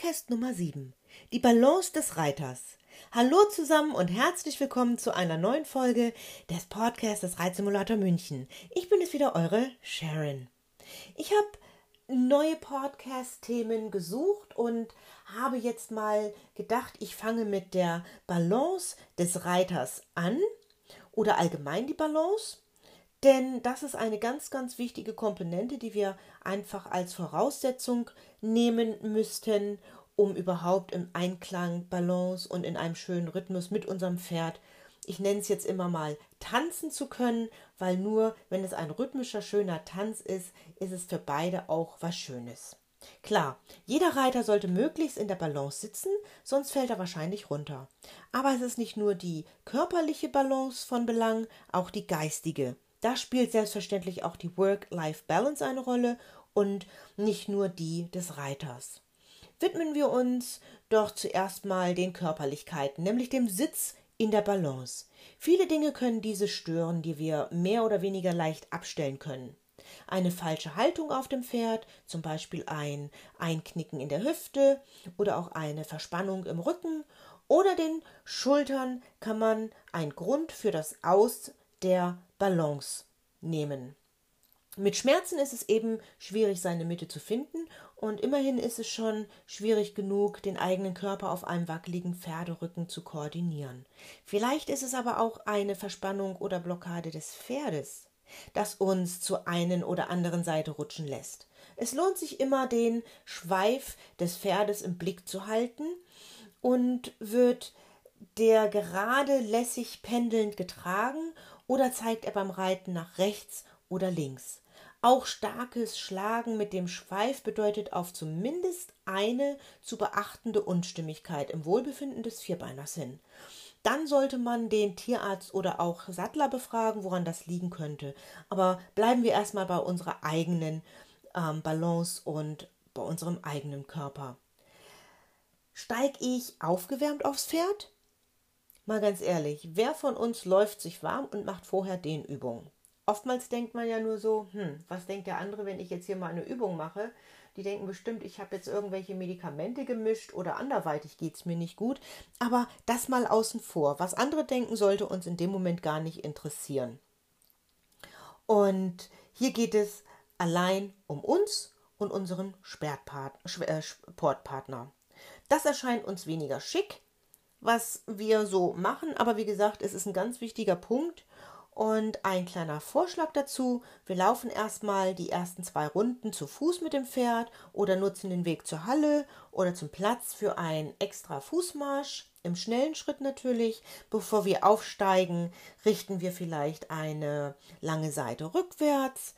Podcast Nummer 7. Die Balance des Reiters. Hallo zusammen und herzlich willkommen zu einer neuen Folge des Podcasts des Reitsimulator München. Ich bin es wieder, eure Sharon. Ich habe neue Podcast-Themen gesucht und habe jetzt mal gedacht, ich fange mit der Balance des Reiters an oder allgemein die Balance. Denn das ist eine ganz, ganz wichtige Komponente, die wir einfach als Voraussetzung nehmen müssten, um überhaupt im Einklang, Balance und in einem schönen Rhythmus mit unserem Pferd, ich nenne es jetzt immer mal, tanzen zu können, weil nur wenn es ein rhythmischer, schöner Tanz ist, ist es für beide auch was Schönes. Klar, jeder Reiter sollte möglichst in der Balance sitzen, sonst fällt er wahrscheinlich runter. Aber es ist nicht nur die körperliche Balance von Belang, auch die geistige. Da spielt selbstverständlich auch die Work-Life-Balance eine Rolle und nicht nur die des Reiters. Widmen wir uns doch zuerst mal den Körperlichkeiten, nämlich dem Sitz in der Balance. Viele Dinge können diese stören, die wir mehr oder weniger leicht abstellen können. Eine falsche Haltung auf dem Pferd, zum Beispiel ein Einknicken in der Hüfte oder auch eine Verspannung im Rücken oder den Schultern kann man ein Grund für das Aus der Balance nehmen. Mit Schmerzen ist es eben schwierig, seine Mitte zu finden, und immerhin ist es schon schwierig genug, den eigenen Körper auf einem wackeligen Pferderücken zu koordinieren. Vielleicht ist es aber auch eine Verspannung oder Blockade des Pferdes, das uns zur einen oder anderen Seite rutschen lässt. Es lohnt sich immer, den Schweif des Pferdes im Blick zu halten und wird der gerade lässig pendelnd getragen oder zeigt er beim Reiten nach rechts oder links. Auch starkes Schlagen mit dem Schweif bedeutet auf zumindest eine zu beachtende Unstimmigkeit im Wohlbefinden des Vierbeiners hin. Dann sollte man den Tierarzt oder auch Sattler befragen, woran das liegen könnte. Aber bleiben wir erstmal bei unserer eigenen ähm, Balance und bei unserem eigenen Körper. Steig ich aufgewärmt aufs Pferd? Mal ganz ehrlich, wer von uns läuft sich warm und macht vorher Dehnübungen? Oftmals denkt man ja nur so, hm, was denkt der andere, wenn ich jetzt hier mal eine Übung mache? Die denken bestimmt, ich habe jetzt irgendwelche Medikamente gemischt oder anderweitig geht es mir nicht gut. Aber das mal außen vor. Was andere denken, sollte uns in dem Moment gar nicht interessieren. Und hier geht es allein um uns und unseren äh, Sportpartner. Das erscheint uns weniger schick, was wir so machen, aber wie gesagt, es ist ein ganz wichtiger Punkt und ein kleiner Vorschlag dazu. Wir laufen erstmal die ersten zwei Runden zu Fuß mit dem Pferd oder nutzen den Weg zur Halle oder zum Platz für einen extra Fußmarsch. Im schnellen Schritt natürlich. Bevor wir aufsteigen, richten wir vielleicht eine lange Seite rückwärts.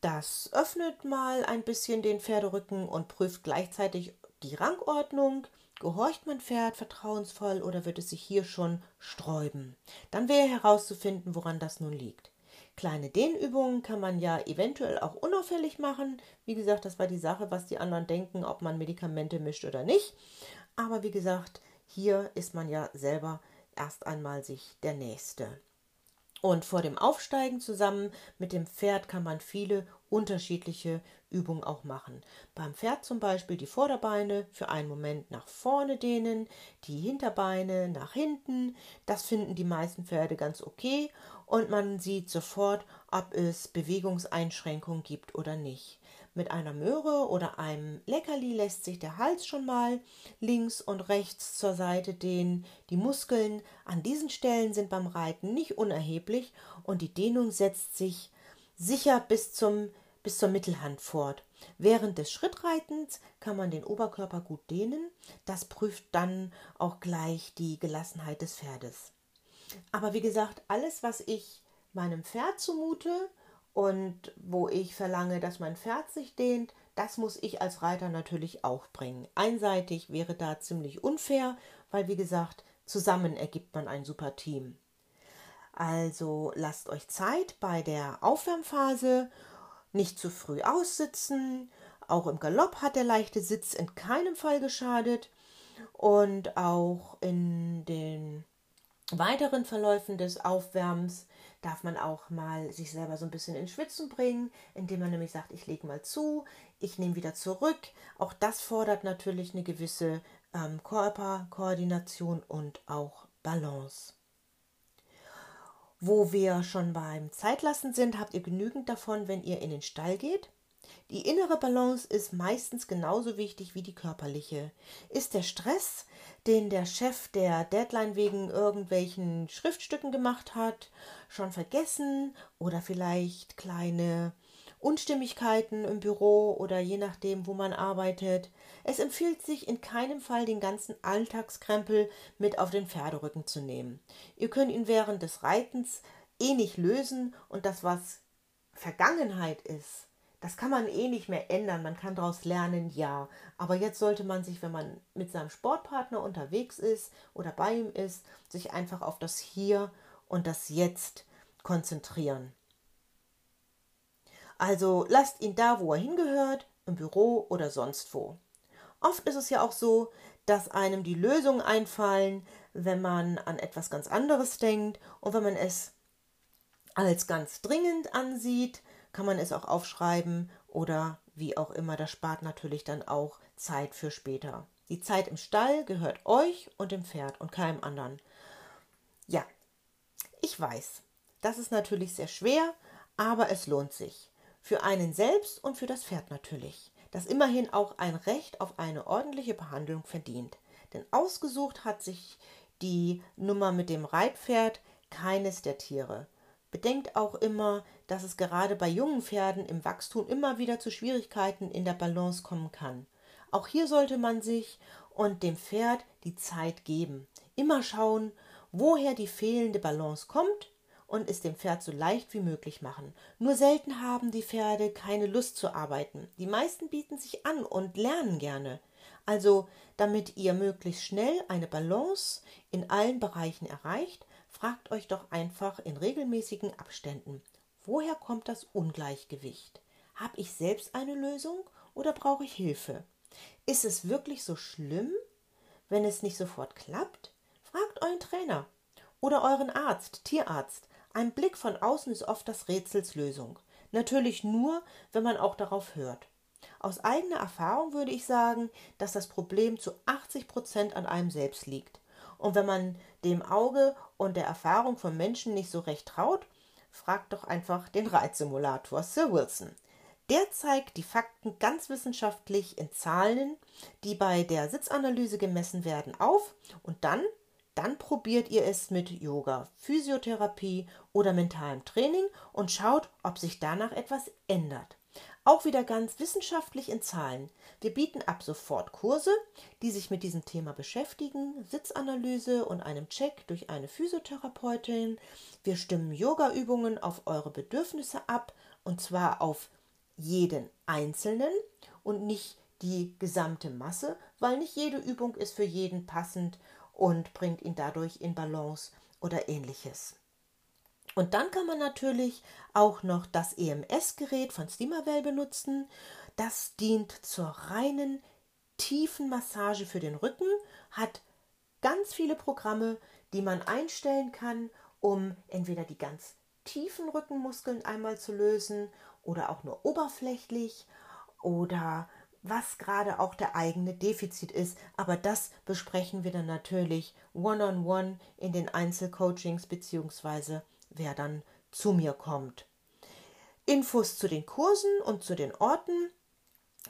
Das öffnet mal ein bisschen den Pferderücken und prüft gleichzeitig die Rangordnung. Gehorcht mein Pferd vertrauensvoll oder wird es sich hier schon sträuben? Dann wäre herauszufinden, woran das nun liegt. Kleine Dehnübungen kann man ja eventuell auch unauffällig machen. Wie gesagt, das war die Sache, was die anderen denken, ob man Medikamente mischt oder nicht. Aber wie gesagt, hier ist man ja selber erst einmal sich der Nächste. Und vor dem Aufsteigen zusammen mit dem Pferd kann man viele unterschiedliche Übungen auch machen. Beim Pferd zum Beispiel die Vorderbeine für einen Moment nach vorne dehnen, die Hinterbeine nach hinten. Das finden die meisten Pferde ganz okay und man sieht sofort, ob es Bewegungseinschränkungen gibt oder nicht. Mit einer Möhre oder einem Leckerli lässt sich der Hals schon mal links und rechts zur Seite dehnen. Die Muskeln an diesen Stellen sind beim Reiten nicht unerheblich und die Dehnung setzt sich sicher bis, zum, bis zur Mittelhand fort. Während des Schrittreitens kann man den Oberkörper gut dehnen. Das prüft dann auch gleich die Gelassenheit des Pferdes. Aber wie gesagt, alles, was ich meinem Pferd zumute, und wo ich verlange, dass mein Pferd sich dehnt, das muss ich als Reiter natürlich auch bringen. Einseitig wäre da ziemlich unfair, weil wie gesagt, zusammen ergibt man ein super Team. Also lasst euch Zeit bei der Aufwärmphase, nicht zu früh aussitzen. Auch im Galopp hat der leichte Sitz in keinem Fall geschadet. Und auch in den weiteren Verläufen des Aufwärmens darf man auch mal sich selber so ein bisschen in Schwitzen bringen, indem man nämlich sagt, ich lege mal zu, ich nehme wieder zurück. Auch das fordert natürlich eine gewisse ähm, Körperkoordination und auch Balance. Wo wir schon beim Zeitlassen sind, habt ihr genügend davon, wenn ihr in den Stall geht. Die innere Balance ist meistens genauso wichtig wie die körperliche. Ist der Stress, den der Chef der Deadline wegen irgendwelchen Schriftstücken gemacht hat, schon vergessen oder vielleicht kleine Unstimmigkeiten im Büro oder je nachdem, wo man arbeitet. Es empfiehlt sich in keinem Fall, den ganzen Alltagskrempel mit auf den Pferderücken zu nehmen. Ihr könnt ihn während des Reitens eh nicht lösen und das, was Vergangenheit ist, das kann man eh nicht mehr ändern. Man kann daraus lernen, ja. Aber jetzt sollte man sich, wenn man mit seinem Sportpartner unterwegs ist oder bei ihm ist, sich einfach auf das Hier und das Jetzt konzentrieren. Also lasst ihn da, wo er hingehört, im Büro oder sonst wo. Oft ist es ja auch so, dass einem die Lösungen einfallen, wenn man an etwas ganz anderes denkt und wenn man es als ganz dringend ansieht, kann man es auch aufschreiben oder wie auch immer. Das spart natürlich dann auch Zeit für später. Die Zeit im Stall gehört euch und dem Pferd und keinem anderen. Ja, ich weiß, das ist natürlich sehr schwer, aber es lohnt sich. Für einen selbst und für das Pferd natürlich, das immerhin auch ein Recht auf eine ordentliche Behandlung verdient. Denn ausgesucht hat sich die Nummer mit dem Reitpferd keines der Tiere. Bedenkt auch immer, dass es gerade bei jungen Pferden im Wachstum immer wieder zu Schwierigkeiten in der Balance kommen kann. Auch hier sollte man sich und dem Pferd die Zeit geben. Immer schauen, woher die fehlende Balance kommt und es dem Pferd so leicht wie möglich machen. Nur selten haben die Pferde keine Lust zu arbeiten. Die meisten bieten sich an und lernen gerne. Also, damit ihr möglichst schnell eine Balance in allen Bereichen erreicht, Fragt euch doch einfach in regelmäßigen Abständen, woher kommt das Ungleichgewicht? Habe ich selbst eine Lösung oder brauche ich Hilfe? Ist es wirklich so schlimm, wenn es nicht sofort klappt? Fragt euren Trainer oder euren Arzt, Tierarzt. Ein Blick von außen ist oft das Rätsels Lösung. Natürlich nur, wenn man auch darauf hört. Aus eigener Erfahrung würde ich sagen, dass das Problem zu 80 Prozent an einem selbst liegt. Und wenn man dem Auge und der Erfahrung von Menschen nicht so recht traut, fragt doch einfach den Reitsimulator Sir Wilson. Der zeigt die Fakten ganz wissenschaftlich in Zahlen, die bei der Sitzanalyse gemessen werden, auf und dann, dann probiert ihr es mit Yoga, Physiotherapie oder mentalem Training und schaut, ob sich danach etwas ändert. Auch wieder ganz wissenschaftlich in Zahlen. Wir bieten ab sofort Kurse, die sich mit diesem Thema beschäftigen, Sitzanalyse und einem Check durch eine Physiotherapeutin. Wir stimmen Yoga-Übungen auf eure Bedürfnisse ab und zwar auf jeden Einzelnen und nicht die gesamte Masse, weil nicht jede Übung ist für jeden passend und bringt ihn dadurch in Balance oder ähnliches. Und dann kann man natürlich auch noch das EMS-Gerät von Steamerwell benutzen. Das dient zur reinen tiefen Massage für den Rücken, hat ganz viele Programme, die man einstellen kann, um entweder die ganz tiefen Rückenmuskeln einmal zu lösen oder auch nur oberflächlich oder was gerade auch der eigene Defizit ist. Aber das besprechen wir dann natürlich one-on-one -on -one in den Einzelcoachings beziehungsweise wer dann zu mir kommt. Infos zu den Kursen und zu den Orten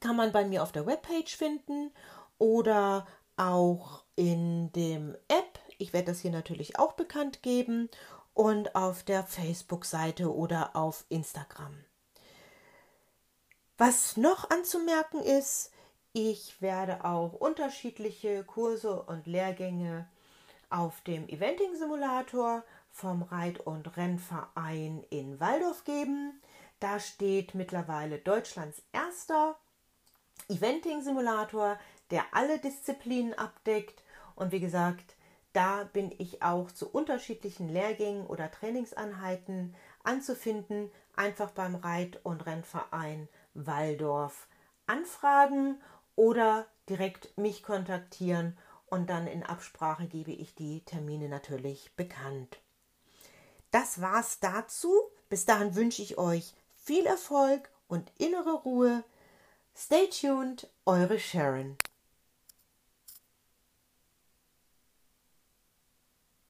kann man bei mir auf der Webpage finden oder auch in dem App. Ich werde das hier natürlich auch bekannt geben und auf der Facebook-Seite oder auf Instagram. Was noch anzumerken ist, ich werde auch unterschiedliche Kurse und Lehrgänge auf dem Eventing-Simulator vom Reit- und Rennverein in Waldorf geben. Da steht mittlerweile Deutschlands erster Eventing-Simulator, der alle Disziplinen abdeckt. Und wie gesagt, da bin ich auch zu unterschiedlichen Lehrgängen oder Trainingseinheiten anzufinden. Einfach beim Reit- und Rennverein Waldorf anfragen oder direkt mich kontaktieren und dann in Absprache gebe ich die Termine natürlich bekannt. Das war's dazu. Bis dahin wünsche ich euch viel Erfolg und innere Ruhe. Stay tuned, eure Sharon.